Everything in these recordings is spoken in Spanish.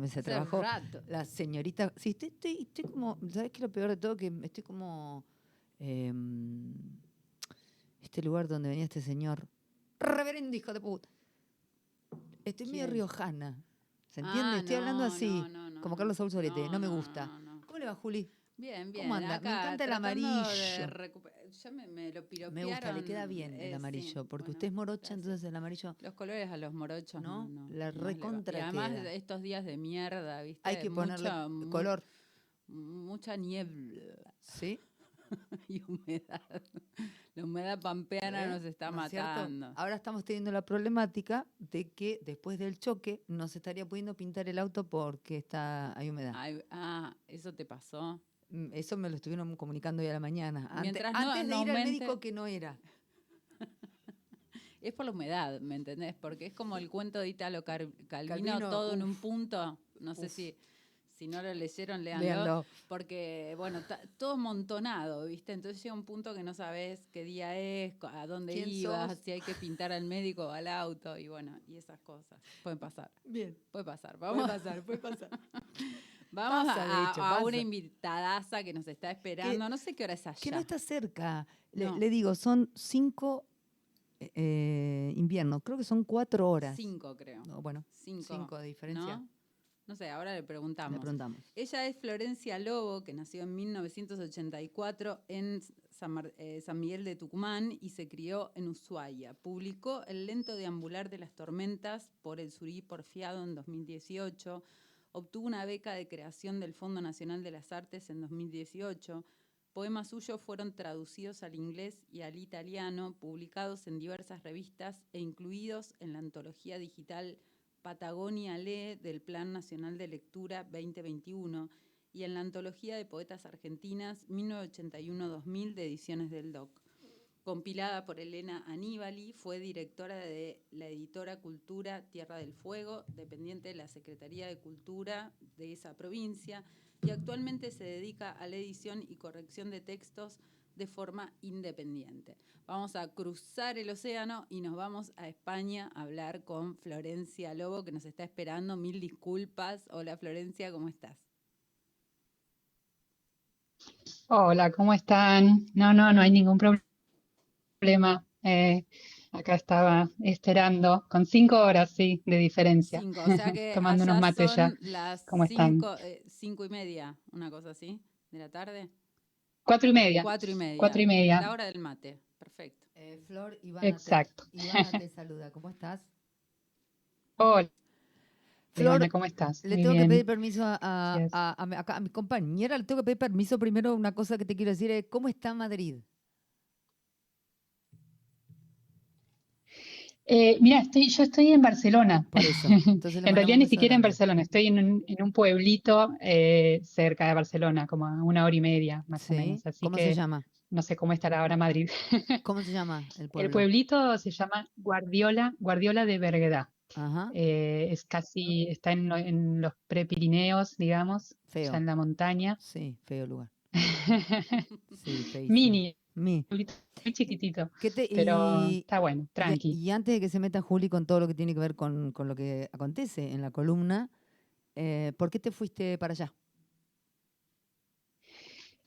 mesa de trabajo. rato. La señorita, sí, estoy, estoy, estoy como, ¿sabes qué es lo peor de todo? Que estoy como, em, este lugar donde venía este señor, reverendo hijo de puta. Estoy medio riojana, ¿se entiende? Ah, estoy hablando así, no, no, no, como. Carlos Saúl Solete, no, me gusta. ¿Cómo le va, Juli? Bien, bien. ¿Cómo anda? Me encanta el amarillo. Ya me, me lo piropearon. Me gusta, le queda bien eh, el sí, amarillo, porque bueno, usted es morocha, gracias. entonces el amarillo Los colores a los morochos, ¿No? ¿no? no, La no recontra Y además queda. de estos días de mierda, ¿viste? hay que ponerle color, Mucha niebla ¿sí? y humedad. La humedad pampeana ¿Eh? nos está ¿No es matando. Ahora estamos teniendo la problemática de que después del choque no se estaría pudiendo pintar el auto porque está hay humedad. Ay, ah, eso te pasó. Mm, Eso me lo estuvieron comunicando hoy a la mañana. Ante- Mientras no- antes de no ir al aumente- médico que no era. Es por la humedad, ¿me entendés? Porque es como el cuento de Italo Car- Calvino, Calvino, todo en un punto. No sé si, si no lo leyeron. Léanlo. Porque, bueno, todo amontonado, ¿viste? Entonces llega un punto que no sabes qué día es, a dónde ¿Quién ibas, sos? si hay que pintar al médico o al auto, y bueno, y esas cosas. Pueden pasar, Bien. puede pasar. Puede Vamos, pasar, puede pasar. vamos Pasa, a, hecho, a pasa. una invitadaza que nos está esperando. no sé qué hora es allá. Que no está cerca. Le, No. le digo, son cinco eh, inviernos. Creo que son cuatro horas. Cinco, creo. No, bueno, Cinco. cinco de diferencia. ¿no? No sé, ahora le Le preguntamos. preguntamos. Ella es Florencia Lobo, que nació en 1984 en San, Mar- eh, San Miguel de Tucumán y se crió en Ushuaia. Publicó El lento deambular de las tormentas por el Surí Porfiado en 2018. Obtuvo una beca de creación del Fondo Nacional de las Artes en 2018. Poemas suyos fueron traducidos al inglés y al italiano, publicados en diversas revistas e incluidos en la antología digital Patagonia Lee del Plan Nacional de Lectura 2021 y en la Antología de Poetas Argentinas 1981-2000 de Ediciones del DOC. Compilada por Elena Aníbali, fue directora de la editora Cultura Tierra del Fuego, dependiente de la Secretaría de Cultura de esa provincia, y actualmente se dedica a la edición y corrección de textos de forma independiente. Vamos a cruzar el océano y nos vamos a España a hablar con Florencia Lobo, que nos está esperando. Mil disculpas. Hola Florencia, ¿cómo estás? Hola, ¿cómo están? No, no, no hay ningún prob- problema. Eh, acá estaba esperando, con cinco horas, sí, de diferencia, Cinco, o sea que tomando unos mates ya. las ¿Cómo están? cinco, eh, cinco y media, una cosa así, de la tarde. Cuatro y media, Cuatro y media. cuatro y La media, hora del mate, perfecto. Eh, Flor, Ivana te, exacto. Ivana te saluda. ¿Cómo estás? Hola, Flor, Ivana, ¿cómo estás? Le Muy tengo que pedir permiso a, a- a mi compañera, le tengo que pedir permiso primero. Una cosa que te quiero decir es, ¿cómo está Madrid? Eh, mira, estoy, yo estoy en Barcelona. Por eso. Entonces En realidad ni siquiera en. Barcelona, estoy en un, en un pueblito eh, cerca de Barcelona, como a una hora y media más o menos. Así ¿Cómo se llama? no sé cómo estará ahora Madrid. ¿Cómo se llama el El pueblo? pueblito se llama Guardiola, Guardiola de Berguedá. Ajá. Eh, es casi, está en, en los prepirineos, digamos, Feo. ya en la montaña. Sí, feo lugar. Sí. Mini, Mi. muy chiquitito, ¿Qué te- pero y, está bueno, tranqui. y antes de que se meta Juli con todo lo que tiene que ver con, con lo que acontece en la columna, eh, ¿por qué te fuiste para allá?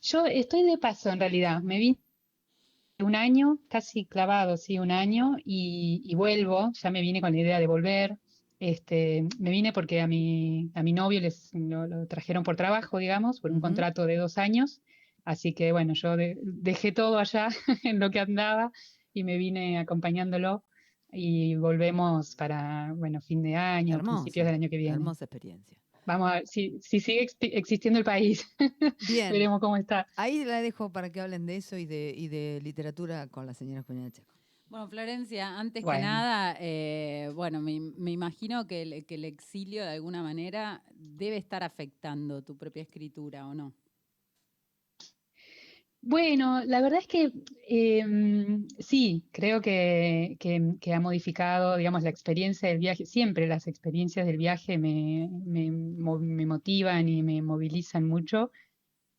Yo estoy de paso en realidad, me vine un año, casi clavado, sí, un año, y, y vuelvo, ya me vine con la idea de volver. Este, me vine porque a mi, a mi novio les, lo, lo trajeron por trabajo, digamos, por un Ujú. contrato de dos años. Así que bueno, yo de- dejé todo allá en lo que andaba y me vine acompañándolo y volvemos para, bueno, fin de año, principios Hermosa, del año que viene. hermosa experiencia. Vamos a ver si, si sigue exi- existiendo el país, Bien, veremos cómo está. ahí la dejo para que hablen de eso y de, y de literatura con la señora Checo. Bueno, Florencia, antes que Bueno. nada, eh, bueno, me, me imagino que el, que el exilio de alguna manera debe estar afectando tu propia escritura, ¿o no? Bueno, la verdad es que em, sí, creo que, que- ha modificado, digamos, la experiencia del viaje. Siempre las experiencias del viaje me, me me motivan y me movilizan mucho.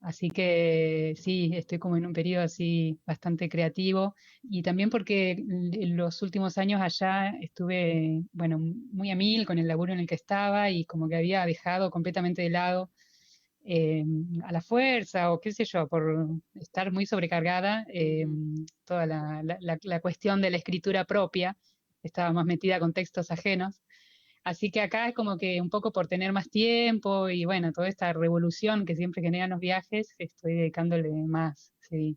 Así que sí, estoy como en un periodo así bastante creativo y también porque en los últimos años allá estuve, bueno, muy a mil con el laburo en el que estaba y como que había dejado completamente de lado eh, a la fuerza o qué sé yo, por estar muy sobrecargada, eh, toda la, la cuestión de la escritura propia, estaba más metida con textos ajenos. Así que acá es como que un poco por tener más tiempo y bueno, toda esta revolución que siempre generan los viajes, estoy dedicándole más, sí.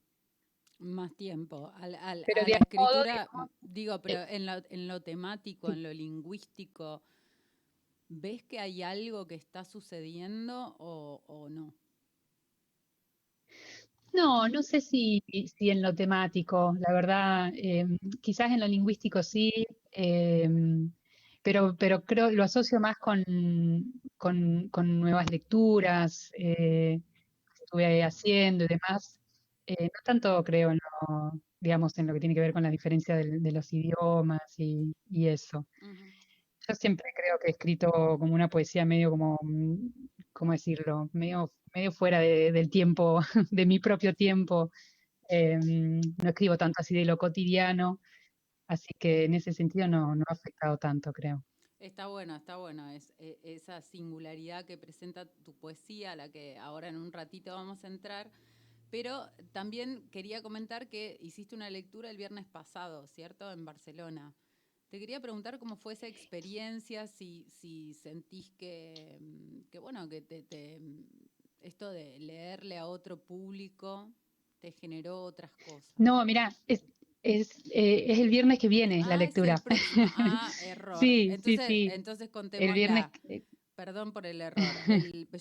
Más tiempo al, al, a la escritura, digo, pero eh en, lo, en lo temático, en lo lingüístico, ¿ves que hay algo que está sucediendo o, o no? No, no sé si, si, en lo temático, la verdad, eh, quizás en lo lingüístico sí. Eh, pero, pero creo, lo asocio más con, con, nuevas lecturas eh, que estuve haciendo y demás. Eh, no tanto creo en lo, digamos, en lo que tiene que ver con la diferencia de, los idiomas y, eso. Yo siempre creo que he escrito como una poesía medio como, ¿cómo decirlo? Medio, medio fuera del tiempo, de mi propio tiempo. Em, no escribo tanto así de lo cotidiano. Así que en ese sentido no, no ha afectado tanto, creo. Está bueno, está bueno. E, esa singularidad que presenta tu poesía, a la que ahora en un ratito vamos a entrar. Pero también quería comentar que hiciste una lectura el viernes pasado, ¿cierto? En Barcelona. Te quería preguntar cómo fue esa experiencia, si, si sentís que, que bueno, que te, esto de leerle a otro público te generó otras cosas. No, mira, es, es, eh, es el viernes que viene la ah, lectura. ah, error. Sí, entonces, sí, sí. Entonces contemos el viernes... Perdón por el error.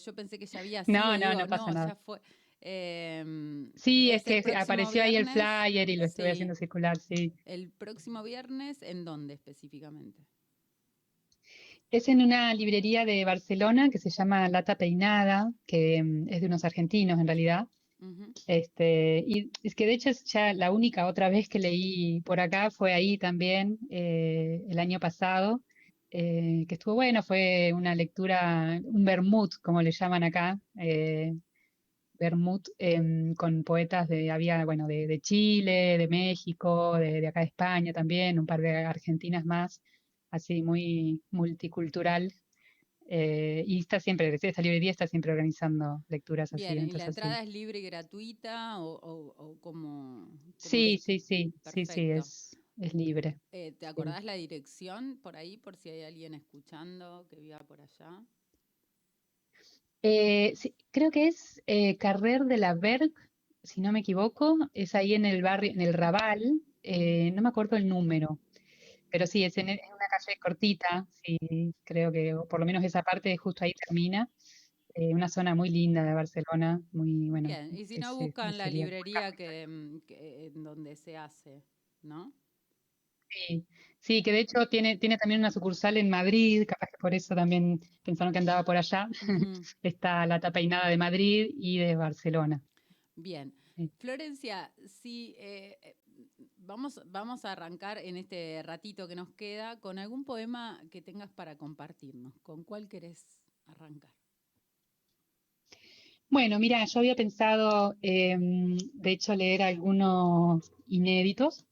Yo pensé que ya había sido. No, no, no pasa nada. Ya fue. Em, sí, es que apareció ahí el flyer y lo estoy haciendo circular, sí. ¿El próximo viernes en dónde específicamente? Es en una librería de Barcelona que se llama Lata Peinada, que mm, es de unos argentinos en realidad. Este, y es que de hecho es ya la única otra vez que leí por acá fue ahí también eh, el año pasado, eh, que estuvo bueno, fue una lectura, un vermut, como le llaman acá, eh, vermut em, con poetas de, había, bueno, de, Chile, de México, de, de, acá de España también, un par de argentinas más, así muy multicultural. Eh, y está siempre, esta librería está siempre organizando lecturas así. ¿Y la entrada es libre y gratuita o, o, como, Sí, sí, sí, sí, sí, es, es libre. Eh, ¿Te acordás la dirección por ahí, por si hay alguien escuchando que viva por allá? Eh, sí, creo que es Carrer de la Berg, si no me equivoco, es ahí en el barrio, en el Raval, no me acuerdo el número, pero sí, es en, una calle cortita, sí, creo que por lo menos esa parte justo ahí termina. Eh, una zona muy linda de Barcelona, muy bueno. Bien, y si no buscan la librería que, mm, que, en donde se hace, ¿no? Sí, sí, que de hecho tiene, tiene también una sucursal en Madrid, capaz que por eso también pensaron que andaba por allá. Está la tapeinada de Madrid y de Barcelona. Bien. Florencia, si eh, Vamos, vamos a arrancar en este ratito que nos queda con algún poema que tengas para compartirnos. ¿Con cuál querés arrancar? Bueno, mira, yo había pensado, em, de hecho, leer algunos inéditos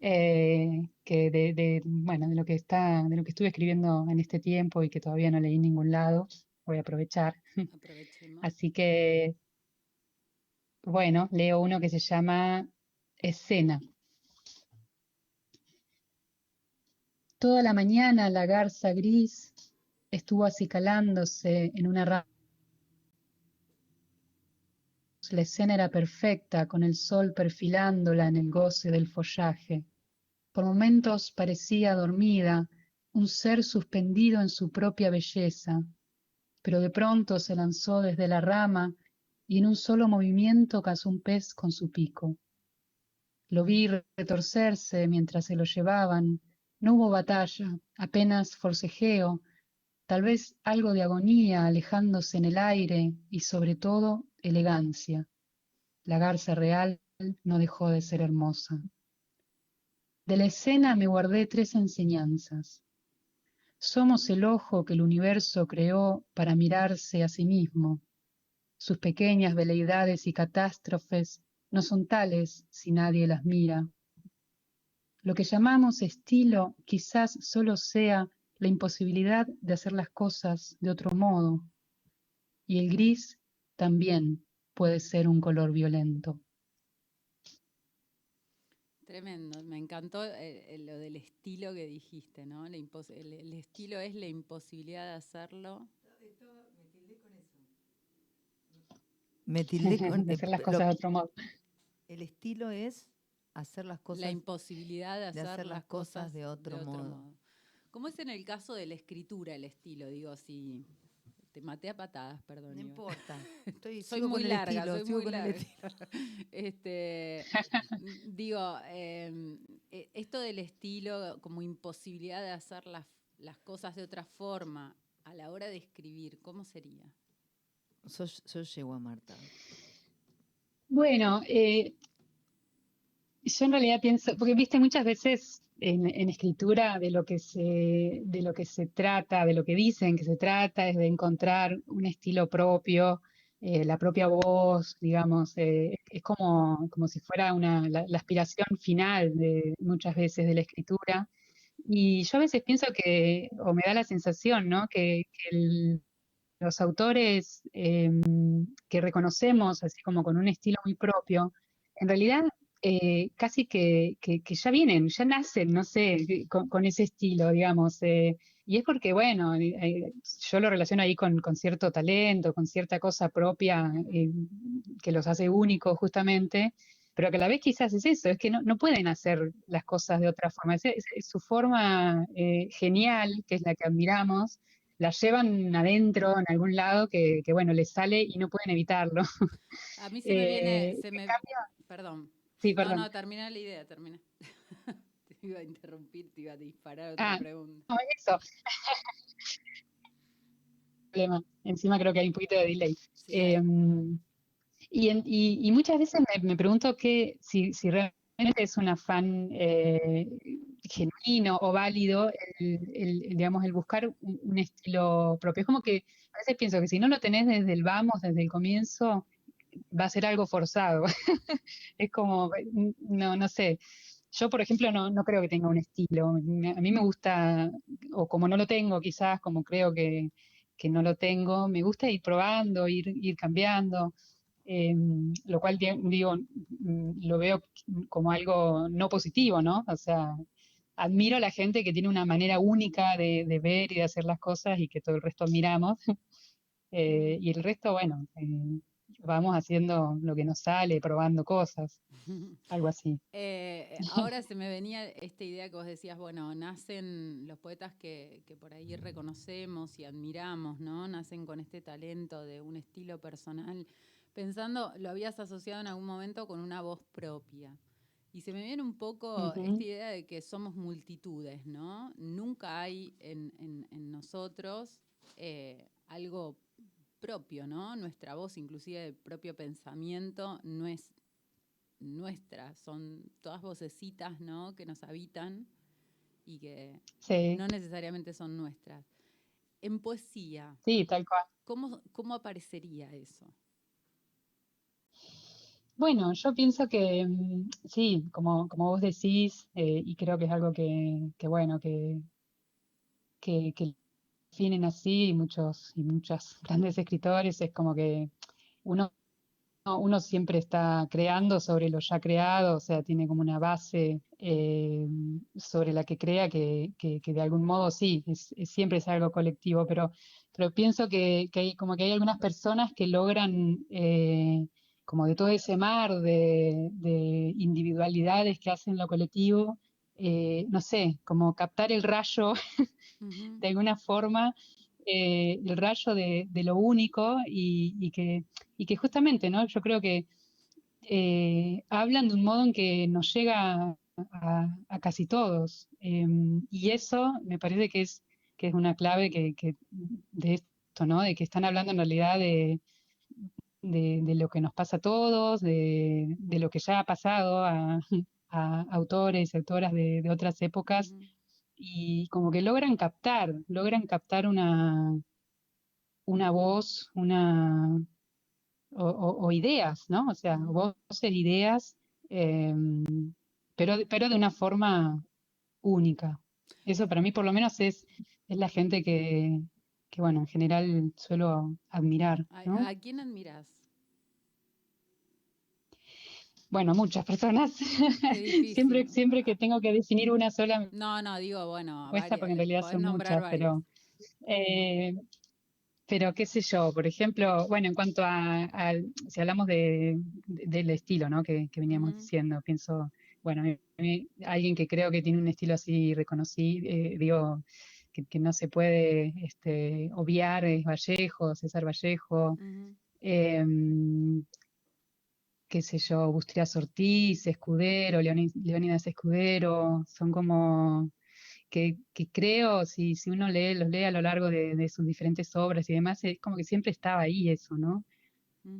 eh, que de, bueno, de lo que está, de lo que estuve escribiendo en este tiempo y que todavía no leí en ningún lado. Voy a aprovechar. Así que, bueno, leo uno que se llama Escena. Toda la mañana la garza gris estuvo acicalándose en una rama. La escena era perfecta, con el sol perfilándola en el goce del follaje. Por momentos parecía dormida, un ser suspendido en su propia belleza, pero de pronto se lanzó desde la rama y en un solo movimiento cazó un pez con su pico. Lo vi retorcerse mientras se lo llevaban, no hubo batalla, apenas forcejeo, tal vez algo de agonía alejándose en el aire y sobre todo elegancia. La garza real no dejó de ser hermosa. De la escena me guardé tres enseñanzas. Somos el ojo que el universo creó para mirarse a sí mismo. sus pequeñas veleidades y catástrofes no son tales si nadie las mira. Lo que llamamos estilo quizás solo sea la imposibilidad de hacer las cosas de otro modo, y el gris también puede ser un color violento. Tremendo, me encantó eh, eh, lo del estilo que dijiste, ¿no? el, estilo es la imposibilidad de hacerlo. Me tildé con hacer las cosas de otro modo. El estilo es hacer las cosas. La imposibilidad de hacer, las, cosas, de otro, modo. ¿Cómo es en el caso de la escritura el estilo? Digo, si te maté a patadas, perdón. No importa. Estoy, soy muy larga, soy muy larga. este, digo, em, e, esto del estilo como imposibilidad de hacer las, las, cosas de otra forma a la hora de escribir, ¿cómo sería? Yo, llego a Marta. Bueno, eh, yo en realidad pienso, porque viste muchas veces en, escritura de lo que se de lo que se trata, de lo que dicen que se trata es de encontrar un estilo propio, eh, la propia voz, digamos, eh, es como, como si fuera una, la, aspiración final de muchas veces de la escritura. Y yo a veces pienso que, o me da la sensación, ¿no? Que, los autores em, que reconocemos así como con un estilo muy propio, en realidad eh, casi que, ya vienen, ya nacen, no sé, con, ese estilo, digamos. Eh, y es porque, bueno, eh, yo lo relaciono ahí con, cierto talento, con cierta cosa propia que los hace únicos justamente, pero que a la vez quizás es eso, es que no, pueden hacer las cosas de otra forma. Es, su forma genial, que es la que admiramos, la llevan adentro en algún lado que, bueno, les sale y no pueden evitarlo. A mí se me viene, se me, perdón, Sí, perdón. No, no, termina la idea, termina. te iba a interrumpir, te iba a disparar otra ah, pregunta. No, eso. Problema. Encima creo que hay un poquito de delay. Em, y, y, muchas veces me, pregunto que si, si, realmente es un afán eh, genuino o válido el, el, digamos, el buscar un, un, estilo propio. Es como que a veces pienso que si no lo tenés desde el vamos, desde el comienzo, va a ser algo forzado. es como, no, no sé. Yo, por ejemplo, no, no creo que tenga un estilo. A mí me gusta, o como no lo tengo, quizás, como creo que, que no lo tengo, me gusta ir probando, ir, ir cambiando. Em, lo cual digo, mm, lo veo como algo no positivo, ¿no? O sea, admiro a la gente que tiene una manera única de, de ver y de hacer las cosas y que todo el resto admiramos. Eh, y el resto, bueno, eh, vamos haciendo lo que nos sale, probando cosas, algo así. Eh, ahora se me venía esta idea que vos decías, bueno, nacen los poetas que, por ahí reconocemos y admiramos, ¿no? Nacen con este talento de un estilo personal, pensando, lo habías asociado en algún momento con una voz propia. Y se me viene un poco esta idea de que somos multitudes, ¿no? Nunca hay en, nosotros eh, algo propio, ¿no? Nuestra voz, inclusive el propio pensamiento, no es nuestra, son todas vocecitas, ¿no? Que nos habitan y que no necesariamente son nuestras. En poesía, sí, tal cual. ¿cómo, cómo aparecería eso? Bueno, yo pienso que mm, sí, como, como vos decís, eh, y creo que es algo que, bueno, que, que, que definen así y muchos y muchos grandes escritores, es como que uno, uno siempre está creando sobre lo ya creado, o sea, tiene como una base eh, sobre la que crea que, que, de algún modo sí, es, siempre es algo colectivo, pero, pero pienso que, que, hay, como que hay algunas personas que logran... Eh, como de todo ese mar de individualidades que hacen lo colectivo, eh, no sé, como captar el rayo de alguna forma, eh, el rayo de, lo único y, que, que justamente, ¿no? Yo creo que eh, hablan de un modo en que nos llega a, casi todos. Y eso me parece que es, que es una clave que, de esto, ¿no? De que están hablando en realidad de, de, lo que nos pasa a todos, de, lo que ya ha pasado a, a autores y autoras de, otras épocas y como que logran captar, logran captar una, una voz, una, o, ideas, ¿no? O sea, voces, ideas, em, pero, pero de una forma única. Eso para mí por lo menos es, es la gente que, que, bueno, en general suelo admirar. ¿A, quién admiras? Bueno, muchas personas. siempre, siempre que tengo que definir una sola. No, no, digo, bueno. Cuesta porque en realidad son muchas, pero. Eh, pero qué sé yo, por ejemplo, bueno, en cuanto a, si hablamos de, del estilo, ¿no? Que, veníamos diciendo, pienso, bueno, alguien que creo que tiene un estilo así reconocido, eh, digo, que, no se puede este, obviar es Vallejo, César Vallejo, em, qué sé yo, Bustrias Ortiz, Escudero, Leonidas Escudero, son como que, creo, si, si uno lee, los lee a lo largo de, sus diferentes obras y demás, es como que siempre estaba ahí eso, ¿no?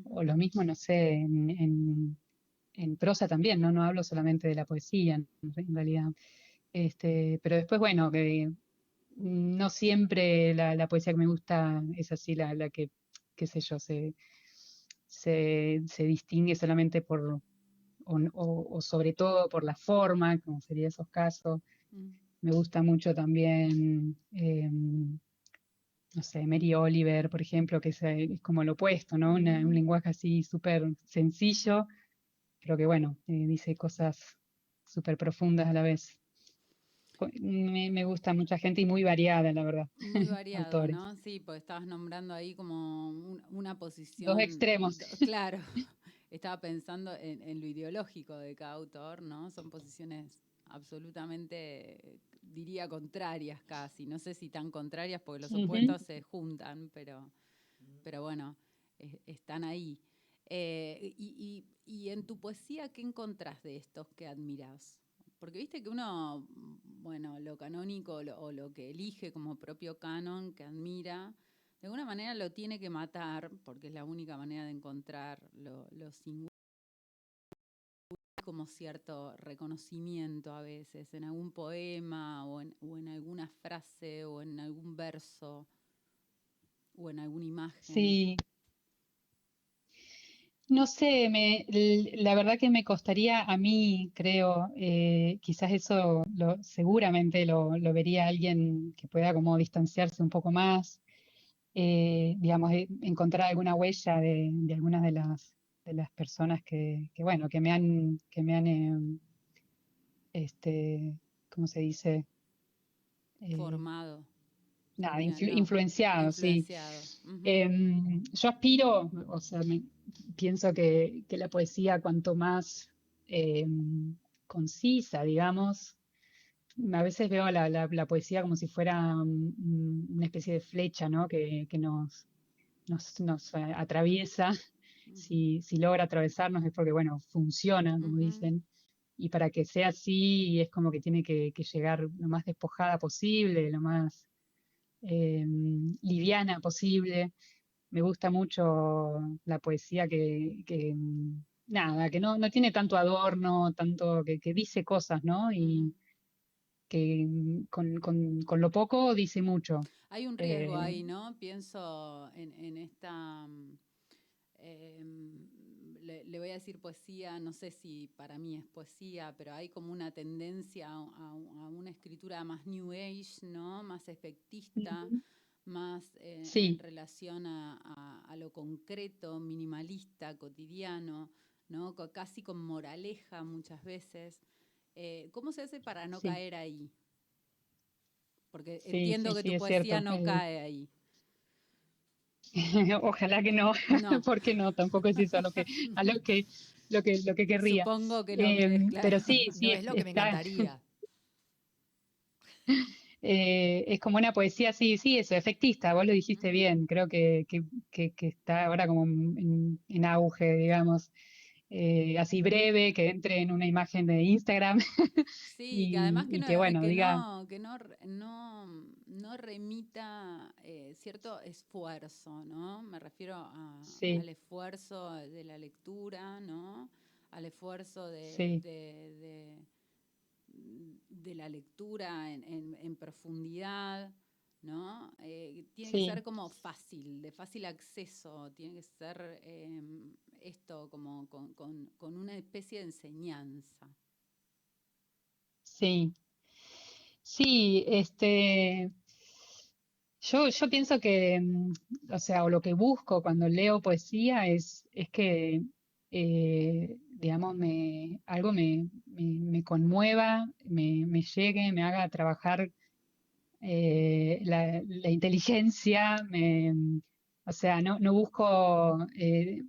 O lo mismo, no sé, en, en, prosa también, ¿no? No hablo solamente de la poesía, en, realidad. Este, pero después, bueno, que no siempre la, poesía que me gusta es así, la, la que, qué sé yo, se, se, distingue solamente por, o, sobre todo por la forma, como sería esos casos. Mm. Me gusta mucho también, em, no sé, Mary Oliver, por ejemplo, que es, como lo opuesto, ¿no? un mm. lenguaje así súper sencillo, pero que, bueno, eh, dice cosas súper profundas a la vez me, gusta mucha gente y muy variada, la verdad. Muy variada, ¿no? Sí, pues estabas nombrando ahí como una posición. Dos extremos. Claro. Estaba pensando en, lo ideológico de cada autor, ¿no? Son posiciones absolutamente, diría, contrarias casi. No sé si tan contrarias porque los opuestos se juntan, pero, pero bueno, están ahí. Eh, y, y, en tu poesía, ¿qué encontrás de estos que admiras? Porque viste que uno, bueno, lo canónico o lo, que elige como propio canon, que admira, de alguna manera lo tiene que matar, porque es la única manera de encontrar lo, singular como cierto reconocimiento a veces en algún poema o en, o en, alguna frase o en algún verso o en alguna imagen. Sí, no sé, me, la verdad que me costaría a mí, creo, eh, quizás eso lo, seguramente lo, vería alguien que pueda como distanciarse un poco más, eh, digamos, encontrar alguna huella de, algunas de las, de las personas que, bueno, que me han, que me han, em, este, ¿cómo se dice? Eh, Formado. Nada, influenciado, sí. Em, yo aspiro, o sea, me, pienso que, la poesía, cuanto más em, concisa, digamos, a veces veo la, la, poesía como si fuera una especie de flecha, ¿no? Que, nos, nos, eh, atraviesa. Mm. Si, si, logra atravesarnos es porque, bueno, funciona, como dicen. Y para que sea así, es como que tiene que, llegar lo más despojada posible, lo más em, liviana posible me gusta mucho la poesía que, mm, nada, que no, no, tiene tanto adorno, tanto que, dice cosas, ¿no? Y que mm, con, lo poco dice mucho. Hay un riesgo eh, ahí, ¿no? Pienso en, esta... Mm, le, voy a decir poesía, no sé si para mí es poesía, pero hay como una tendencia a, una escritura más New Age, ¿no? Más efectista más eh, en relación a, lo concreto, minimalista, cotidiano, ¿no? casi con moraleja muchas veces. Eh, ¿Cómo se hace para no caer ahí? Porque entiendo que tu poesía no cae ahí. Ojalá que no, porque no, tampoco es eso a lo que, a lo que, lo que, lo que querría. Supongo que no. Em, pero sí, sí. es lo que me encantaría. Eh, es como una poesía, sí, sí, eso, efectista, vos lo dijiste bien, creo que, está ahora como en, auge, digamos, eh, así breve, que entre en una imagen de Instagram. Sí, y, que además que, no, bueno, diga... que no, remita eh, cierto esfuerzo, ¿no? Me refiero al esfuerzo de la lectura, ¿no? Al esfuerzo de de la lectura en, profundidad, ¿no? Eh, tiene Sí. que ser como fácil, de fácil acceso, tiene que ser em, esto como con, con- con una especie de enseñanza. Sí, sí, este, yo, yo pienso que, mm, o sea, o lo que busco cuando leo poesía es, es que, eh, digamos, me, algo me, me, conmueva, me, me llegue, me haga trabajar eh, la, la inteligencia, me, o sea, no, no busco eh,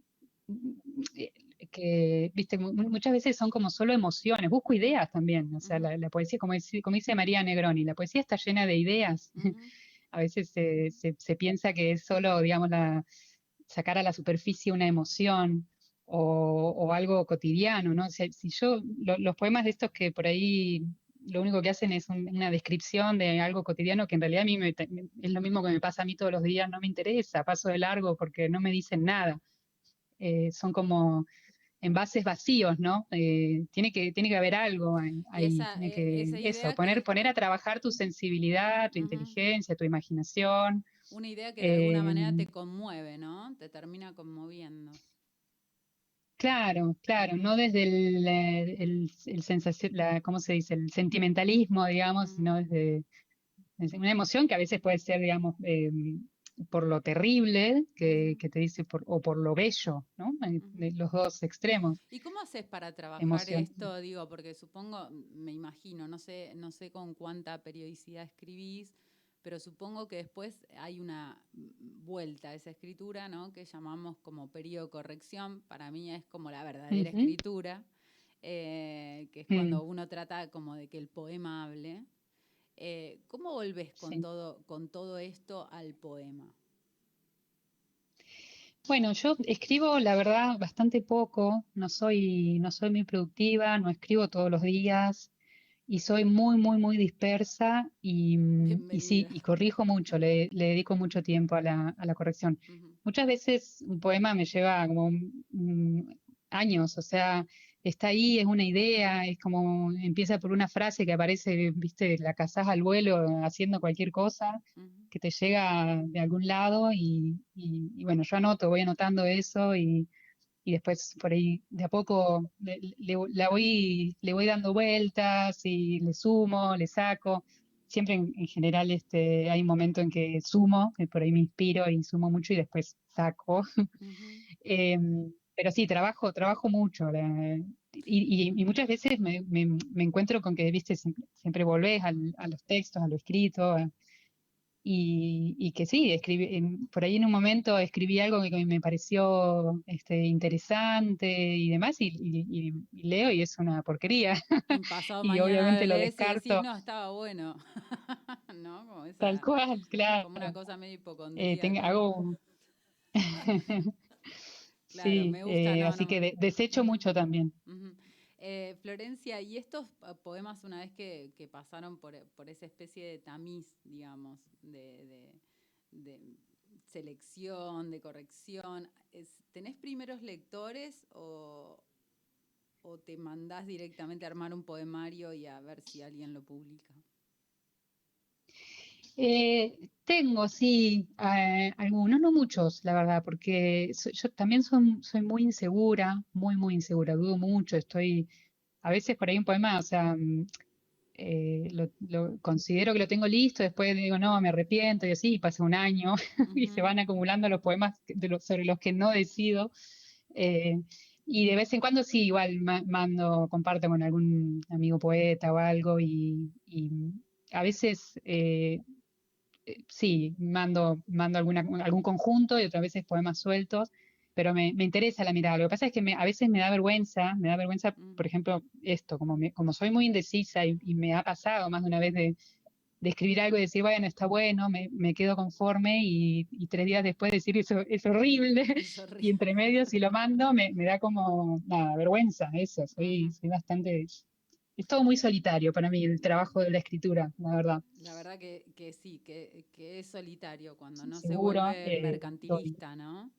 que, viste, mu- mu- muchas veces son como solo emociones, busco ideas también, o sea, la, la poesía, como dice, como dice María Negroni, la poesía está llena de ideas. A veces se, se- se piensa que es solo, digamos, la, sacar a la superficie una emoción o, o algo cotidiano, ¿no? O sea, si yo, lo- los poemas de estos que por ahí lo único que hacen es un- una descripción de algo cotidiano que en realidad a mí me, es lo mismo que me pasa a mí todos los días, no me interesa, paso de largo porque no me dicen nada. Eh, son como envases vacíos, ¿no? Eh, tiene que, tiene que haber algo ahí, Y esa, tiene eh, que, esa eso, poner, que, poner a trabajar tu sensibilidad, tu inteligencia, tu imaginación. una idea que de alguna manera te Em, conmueve, ¿no? Te termina conmoviendo. Claro, claro, no desde el, eh, el, el sensación, la, ¿cómo se dice? El sentimentalismo, digamos, sino desde, desde una emoción que a veces puede ser, digamos, eh, por lo terrible que, que te dice, por- o por lo bello, ¿no? De los dos extremos, ¿Y cómo haces para trabajar emoción. esto? Digo, porque supongo, me imagino, no sé, no sé con cuánta periodicidad escribís, pero supongo que después hay una mm, vuelta a esa escritura, ¿no? Que llamamos como periodo corrección. Para mí es como la verdadera Ujú, escritura, eh, que es mm, cuando uno trata como de que el poema hable. Eh, ¿cómo volvés con sí. todo, con todo esto al poema? Bueno, yo escribo, la verdad, bastante poco, no soy, no soy muy productiva, no escribo todos los días y soy muy, muy, muy dispersa y, y sí, y corrijo mucho, le, le dedico mucho tiempo a la, a la corrección. Muchas veces un poema me lleva como mm, años, o sea, está ahí, es una idea, es como empieza por una frase que aparece, viste, la cazás al vuelo haciendo cualquier cosa que te llega de algún lado y, y- y bueno, yo anoto, voy anotando eso y, y después por ahí de a poco le, le- la voy, le voy dando vueltas y le sumo, le saco. Siempre en, en general este, hay un momento en que sumo, que por ahí me inspiro y sumo mucho y después saco. pero sí, trabajo, trabajo mucho. la- y, y- y muchas veces me, me- me encuentro con que, viste, siempre, siempre volvés al- a los textos, a lo escrito, a- y, y que sí, escribí, en- por ahí en un momento escribí algo que, que me pareció este, interesante y demás, y, leo y es una porquería. Pasado Y obviamente lo descarto no, estaba bueno. ¿No? Como tal esa, cual, claro. como una cosa medio Eh, tengo- hipocondríaca. hago, un- Claro, sí, me gusta, eh, no, así no. que de- desecho mucho también. Eh, Florencia, ¿y estos poemas una vez que, que pasaron por, por esa especie de tamiz, digamos, de, de- de selección, de corrección, ¿tenés primeros lectores o, o te mandás directamente a armar un poemario y a ver si alguien lo publica? Eh, tengo, sí, eh, algunos, no muchos, la verdad, porque so- yo también soy, soy muy insegura, muy, muy insegura, dudo mucho, estoy, a veces por ahí un poema, o sea, mm, eh, lo, lo- considero que lo tengo listo, después digo, no, me arrepiento y así, y pasa un año y se van acumulando los poemas que- de los- sobre los que no decido. eh, y de vez en cuando sí, igual ma- mando, comparto con algún amigo poeta o algo y, y a veces... eh, sí, mando, mando alguna, algún conjunto y otras veces poemas sueltos, pero me, me interesa la mirada. Lo que pasa es que me- a veces me da vergüenza, me da vergüenza, por mm, ejemplo, esto, como, me- como soy muy indecisa y, y me ha pasado más de una vez de, de escribir algo y decir, bueno, está bueno, me, me quedo conforme y, y tres días después decir, eso es horrible, Es y entre medio si lo mando me, me da como, nada, vergüenza, eso, soy, soy bastante... Es todo muy solitario para mí, el trabajo de la escritura, la verdad. La verdad que, que sí, que, que es solitario cuando no se Seguro, vuelve eh, mercantilista, ¿no?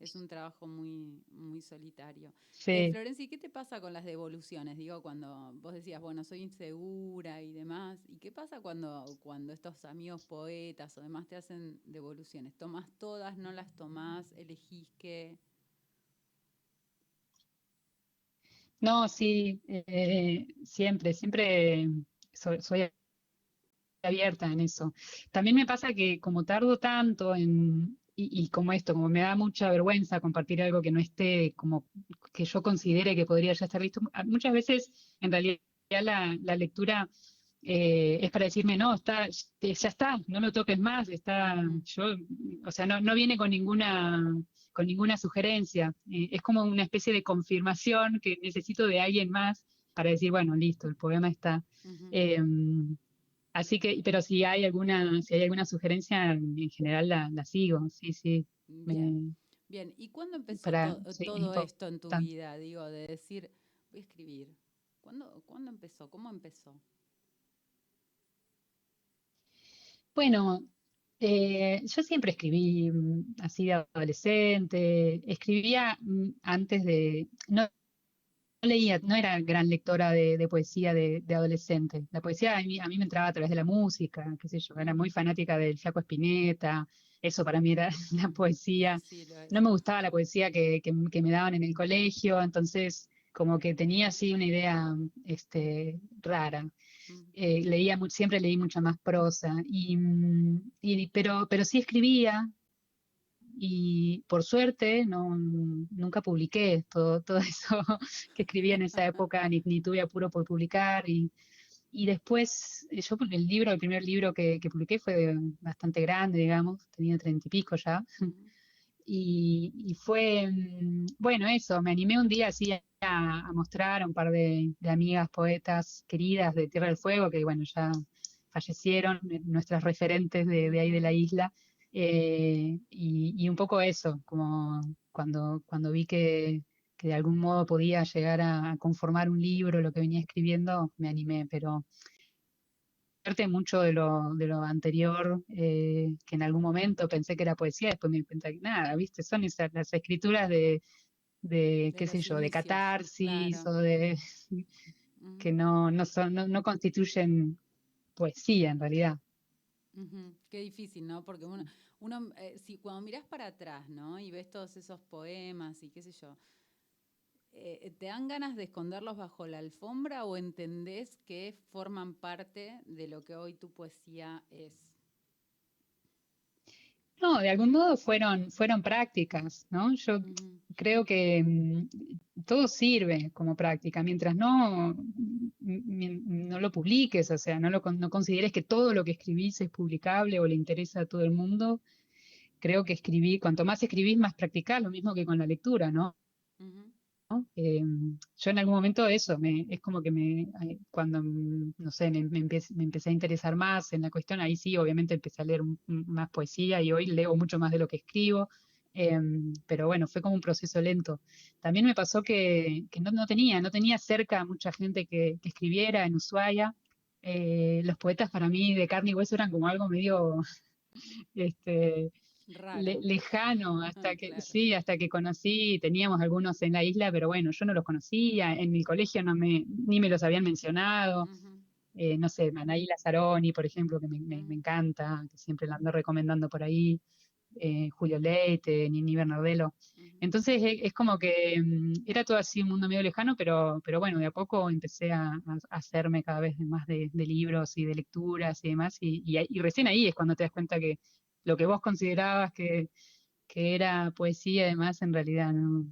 es un trabajo muy, muy solitario. Sí. Eh, Florencia, ¿y qué te pasa con las devoluciones? Digo, cuando vos decías, bueno, soy insegura y demás, ¿y qué pasa cuando, cuando estos amigos poetas o demás te hacen devoluciones? ¿Tomas todas, no las tomás, elegís qué? No, sí, eh, siempre, siempre soy, soy abierta en eso. También me pasa que como tardo tanto en, y, como esto, como me da mucha vergüenza compartir algo que no esté, como que yo considere que podría ya estar listo, muchas veces en realidad la lectura eh, es para decirme, no, está, ya está, no lo toques más, está, yo, o sea, no, no viene con ninguna, con ninguna sugerencia, eh, es como una especie de confirmación que necesito de alguien más para decir, bueno, listo, el poema está. Em, así que, pero si hay alguna, si hay alguna sugerencia, en general la, la sigo, sí, sí. me- Bien, bien. ¿Y cuándo empezó para- to- sí, es todo esto en tu vida? Digo, de decir, voy a escribir. ¿Cuándo, ¿Cuándo empezó? ¿Cómo empezó? Bueno, eh, yo siempre escribí mm, así de adolescente, escribía mm, antes de, no, no leía, no era gran lectora de, de poesía de, de adolescente. La poesía a mí, a mí me entraba a través de la música, qué sé yo, era muy fanática del Flaco Espineta, eso para mí era la poesía. Sí. No me gustaba la poesía que, que- que me daban en el colegio, entonces como que tenía así una idea este, rara. Eh, leía siempre leí mucha más prosa, y, mm, y- pero, pero sí escribía, y por suerte no, nunca publiqué todo, todo eso que escribía en esa época, ni, ni tuve apuro por publicar, y, y después eh, yo el libro, el primer libro que, que publiqué fue bastante grande, digamos, tenía treinta y pico ya, ujú. Y, fue, mm, bueno, eso, me animé un día así a, mostrar a un par de, amigas poetas queridas de Tierra del Fuego, que bueno, ya fallecieron, eh, nuestras referentes de, ahí de la isla, eh, y, y un poco eso, como cuando, cuando vi que, que de algún modo podía llegar a conformar un libro, lo que venía escribiendo, me animé, pero mucho de lo, de lo anterior, eh, que en algún momento pensé que era poesía, después me di cuenta que nada, ¿viste? Son esas las escrituras de, de, De qué sé yo, de catarsis claro. o de que no, no son, no, no constituyen poesía en realidad. Qué difícil, ¿no? Porque uno, uno eh, si cuando mirás para atrás, ¿no? Y ves todos esos poemas y qué sé yo, eh, ¿te dan ganas de esconderlos bajo la alfombra o entendés que forman parte de lo que hoy tu poesía es? No, de algún modo fueron, fueron prácticas, ¿no? Yo Ujú, creo que mm, todo sirve como práctica, mientras no, mi- no lo publiques, o sea, no, lo, no consideres que todo lo que escribís es publicable o le interesa a todo el mundo. Creo que escribí, cuanto más escribís, más practicás, lo mismo que con la lectura, ¿no? Eh, yo en algún momento eso, es como que me, cuando, mm, no sé, me, empecé, a interesar más en la cuestión, ahí sí, obviamente empecé a leer más poesía y hoy leo mucho más de lo que escribo, em, pero bueno, fue como un proceso lento. También me pasó que, no, tenía, no tenía cerca mucha gente que, que escribiera en Ushuaia. Eh, los poetas para mí de carne y hueso eran como algo medio, este. Le- lejano hasta Ah, que claro. sí, hasta que conocí, teníamos algunos en la isla, pero bueno, yo no los conocía, en mi colegio no me, ni me los habían mencionado, eh, no sé, Anaí Lazzaroni, por ejemplo, que me, me- encanta, que siempre la ando recomendando por ahí, eh, Julio Leite, Nini Bernardelo. Entonces e- es como que mm, era todo así un mundo medio lejano, pero, pero bueno, de a poco empecé a, hacerme cada vez más de, de libros y de lecturas y demás, y, y y recién ahí es cuando te das cuenta que lo que vos considerabas que, que era poesía, además, en realidad no,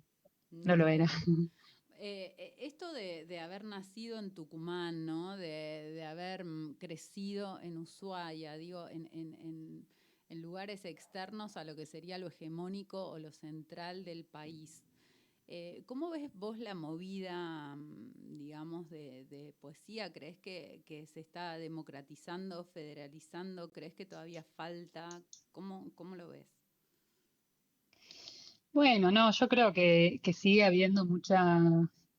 no lo era. Eh, eh, esto de, de haber nacido en Tucumán, ¿no? De, de haber mm, crecido en Ushuaia, digo, en, en- en- en lugares externos a lo que sería lo hegemónico o lo central del país. Eh, ¿Cómo ves vos la movida, mm, digamos, de, de poesía? ¿Crees que, que se está democratizando, federalizando? ¿Crees que todavía falta? ¿Cómo, cómo lo ves? Bueno, no, yo creo que, que sigue habiendo mucha,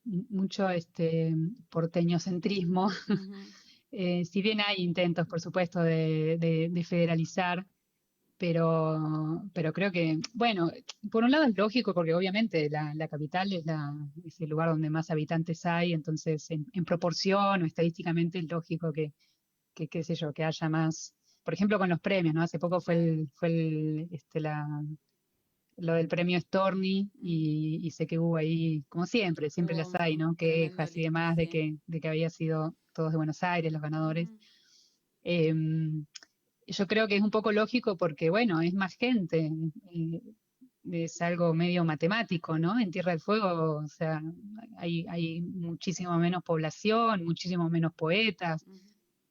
mucho este porteñocentrismo. Eh, si bien hay intentos, por supuesto, de, de- de federalizar, pero, pero creo que, bueno, por un lado es lógico porque obviamente la, la capital es, la, es el lugar donde más habitantes hay, entonces en, en proporción o estadísticamente es lógico que, que, qué sé yo, que haya más, por ejemplo con los premios, ¿no? Hace poco fue el, fue el, este, la, lo del premio Storny y, y sé que hubo ahí, como siempre, siempre las hay, ¿no? Quejas y demás de que, de que había sido todos de Buenos Aires los ganadores. Em, yo creo que es un poco lógico porque, bueno, es más gente, eh, es algo medio matemático, ¿no? En Tierra del Fuego, o sea, hay, hay muchísimo menos población, muchísimo menos poetas.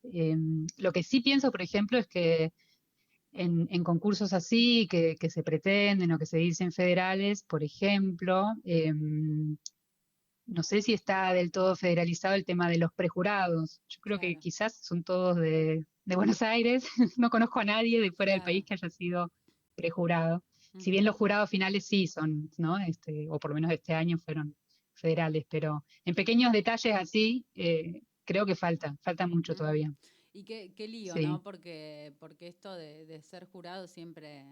Em, lo que sí pienso, por ejemplo, es que en, en concursos así, que, que se pretenden o que se dicen federales, por ejemplo, em, no sé si está del todo federalizado el tema de los prejurados. Yo creo que quizás son todos de, de Buenos Aires. No conozco a nadie de fuera del Claro. país que haya sido prejurado. Si bien los jurados finales sí son, ¿no? Este, o por lo menos este año fueron federales, pero en pequeños detalles así, eh, creo que falta, falta mucho todavía. Y qué, qué lío, Sí. ¿no? Porque, porque esto de, de ser jurado siempre,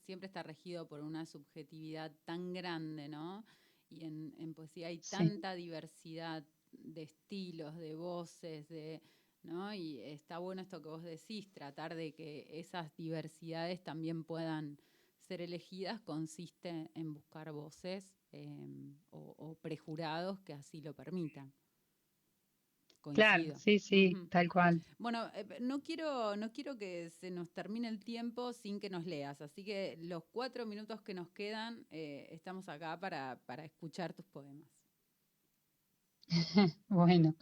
siempre está regido por una subjetividad tan grande, ¿no? Y en, en poesía hay Sí. tanta diversidad de estilos, de voces, de, ¿no? Y está bueno esto que vos decís, tratar de que esas diversidades también puedan ser elegidas consiste en buscar voces eh, o, o prejurados que así lo permitan. Claro, sí, sí, tal cual. Bueno, eh, no quiero, no quiero que se nos termine el tiempo sin que nos leas, así que los cuatro minutos que nos quedan eh, estamos acá para, para escuchar tus poemas. Bueno,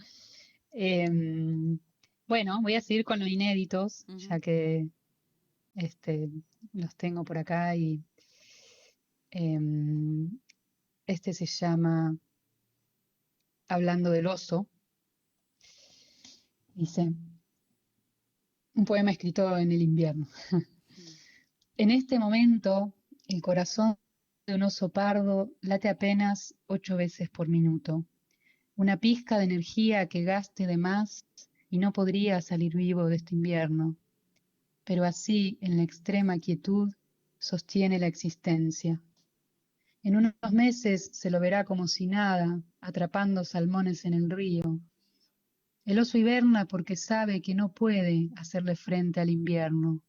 em, bueno, voy a seguir con los inéditos, ya que este, los tengo por acá y em, este se llama Hablando del oso. Dice, un poema escrito en el invierno. En este momento, el corazón de un oso pardo late apenas ocho veces por minuto. Una pizca de energía que gaste de más y no podría salir vivo de este invierno. Pero así, en la extrema quietud, sostiene la existencia. En unos meses se lo verá como si nada, atrapando salmones en el río. El oso hiberna porque sabe que no puede hacerle frente al invierno.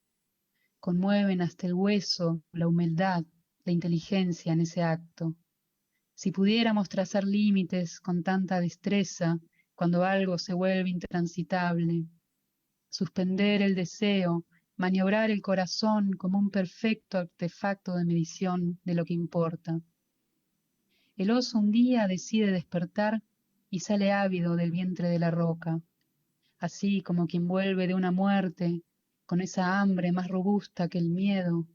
Conmueven hasta el hueso la humildad, la inteligencia en ese acto. Si pudiéramos trazar límites con tanta destreza cuando algo se vuelve intransitable, suspender el deseo, maniobrar el corazón como un perfecto artefacto de medición de lo que importa. El oso un día decide despertar y sale ávido del vientre de la roca, así como quien vuelve de una muerte con esa hambre más robusta que el miedo,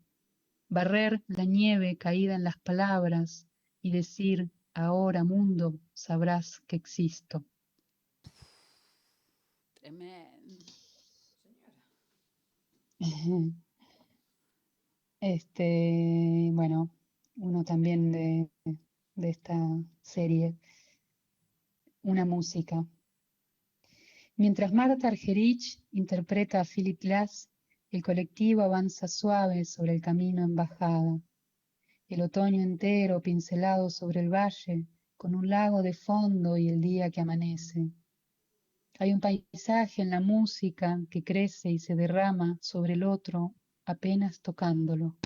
barrer la nieve caída en las palabras y decir, ahora mundo, sabrás que existo. Tremendo. Este, bueno, uno también de, de esta serie, una música. Mientras Marta Argerich interpreta a Philip Glass, el colectivo avanza suave sobre el camino en bajada. El otoño entero pincelado sobre el valle, con un lago de fondo y el día que amanece. Hay un paisaje en la música que crece y se derrama sobre el otro apenas tocándolo.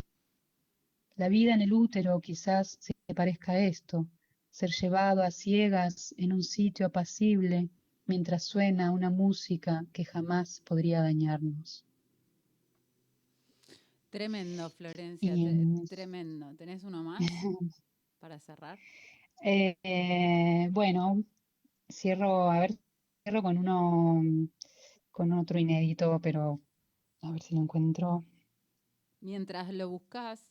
La vida en el útero quizás se parezca a esto, ser llevado a ciegas en un sitio apacible mientras suena una música que jamás podría dañarnos. Tremendo, Florencia, Y tremendo. ¿Tenés uno más para cerrar? Eh, eh, bueno, cierro, a ver, con uno, con otro inédito, pero a ver si lo encuentro. Mientras lo buscas,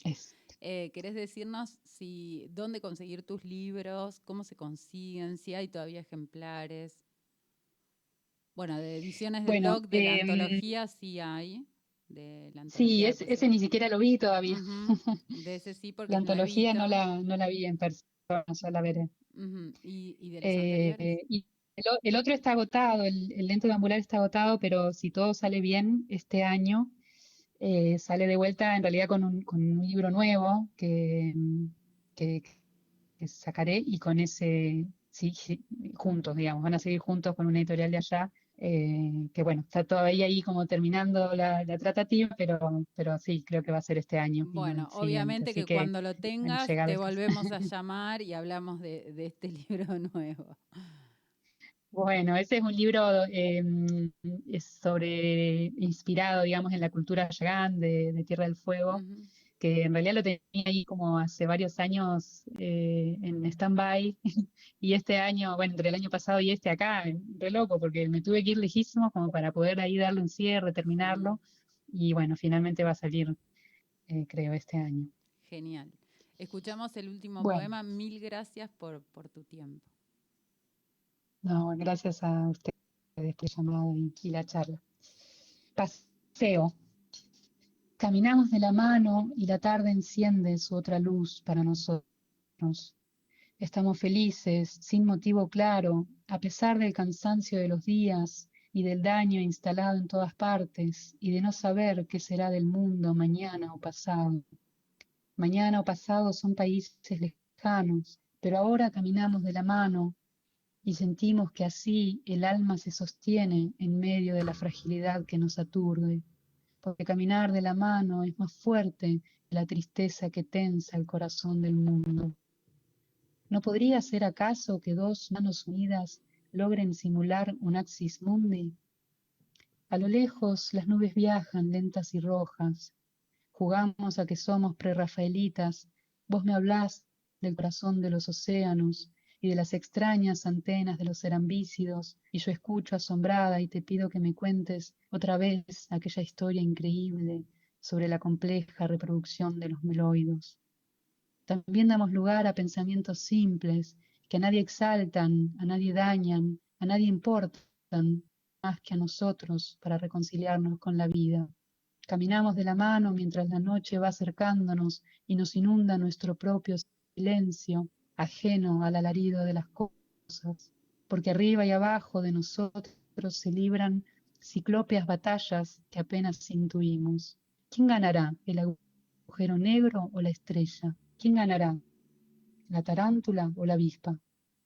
eh, ¿querés decirnos si dónde conseguir tus libros, cómo se consiguen, si hay todavía ejemplares? Bueno, de ediciones del Bueno, blog, de la em, antología sí hay. De la sí, antología de es- ese ni siquiera lo vi todavía. De ese sí, porque La antología no la, no la vi en persona, ya la veré. ¿Y, y de los anteriores? Eh, y el, el otro está agotado, el, el lento de ambular está agotado, pero si todo sale bien este año, eh, sale de vuelta en realidad con un, con un libro nuevo que, que, que sacaré y con ese, sí, sí, juntos, digamos, van a seguir juntos con una editorial de allá eh, que bueno, está todavía ahí como terminando la, la, tratativa, pero, pero sí, creo que va a ser este año. Bueno, obviamente que, que, cuando lo tengas te volvemos a llamar y hablamos de, de, este libro nuevo. Bueno, ese es un libro eh, es sobre, inspirado, digamos, en la cultura yagán de, de Tierra del Fuego. Uh -huh que en realidad lo tenía ahí como hace varios años eh, en stand-by, y este año, bueno, entre el año pasado y este acá, re loco, porque me tuve que ir lejísimos como para poder ahí darle un cierre, terminarlo, y bueno, finalmente va a salir, eh, creo, este año. Genial. Escuchamos el último bueno. poema, mil gracias por, por tu tiempo. No, gracias a ustedes por llamado y, y la charla. Paseo. Caminamos de la mano y la tarde enciende su otra luz para nosotros. Estamos felices, sin motivo claro, a pesar del cansancio de los días y del daño instalado en todas partes y de no saber qué será del mundo mañana o pasado. Mañana o pasado son países lejanos, pero ahora caminamos de la mano y sentimos que así el alma se sostiene en medio de la fragilidad que nos aturde porque caminar de la mano es más fuerte que la tristeza que tensa el corazón del mundo. ¿No podría ser acaso que dos manos unidas logren simular un axis mundi? A lo lejos las nubes viajan lentas y rojas. Jugamos a que somos prerrafaelitas. Vos me hablás del corazón de los océanos y de las extrañas antenas de los cerambícidos, y yo escucho asombrada y te pido que me cuentes otra vez aquella historia increíble sobre la compleja reproducción de los meloidos. También damos lugar a pensamientos simples que a nadie exaltan, a nadie dañan, a nadie importan más que a nosotros para reconciliarnos con la vida. Caminamos de la mano mientras la noche va acercándonos y nos inunda nuestro propio silencio ajeno al alarido de las cosas, porque arriba y abajo de nosotros se libran ciclópeas batallas que apenas intuimos. ¿Quién ganará, el agujero negro o la estrella? ¿Quién ganará, la tarántula o la avispa?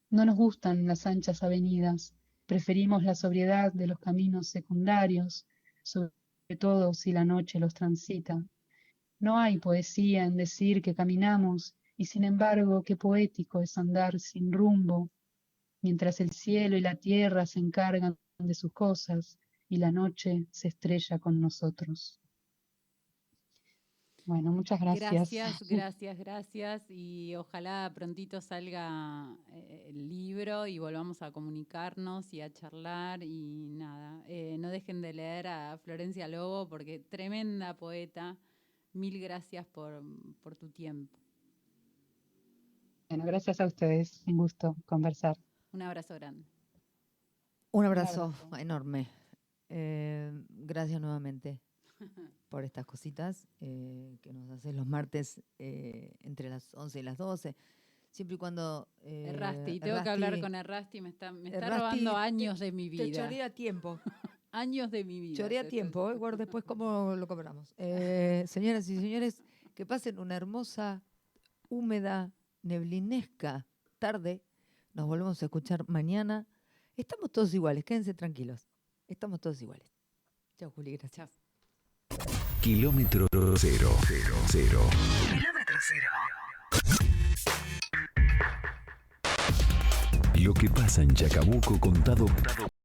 No nos gustan las anchas avenidas, preferimos la sobriedad de los caminos secundarios, sobre todo si la noche los transita. No hay poesía en decir que caminamos y sin embargo, qué poético es andar sin rumbo, mientras el cielo y la tierra se encargan de sus cosas y la noche se estrella con nosotros. Bueno, muchas gracias. Gracias, gracias, gracias. Y ojalá prontito salga eh, el libro y volvamos a comunicarnos y a charlar. Y nada, eh, no dejen de leer a Florencia Lobo porque tremenda poeta. Mil gracias por, por tu tiempo. Bueno, gracias a ustedes. Un gusto conversar. Un abrazo grande. Un abrazo, Un abrazo. enorme. Eh, gracias nuevamente por estas cositas eh, que nos haces los martes eh, entre las 11 y las 12. Siempre y cuando... Eh, Errasti, tengo Errasti, que hablar con Errasti, me está, me está robando años de mi vida. Te chorea tiempo. años de mi vida. Chorea tiempo, ¿eh? Bueno, después cómo lo cobramos. Eh, señoras y señores, que pasen una hermosa, húmeda, neblinesca tarde. Nos volvemos a escuchar mañana. Estamos todos iguales, quédense tranquilos. Estamos todos iguales. Chao, Juli, gracias. Kilómetro cero, cero, cero. Kilómetro cero. Lo que pasa en Chacabuco contado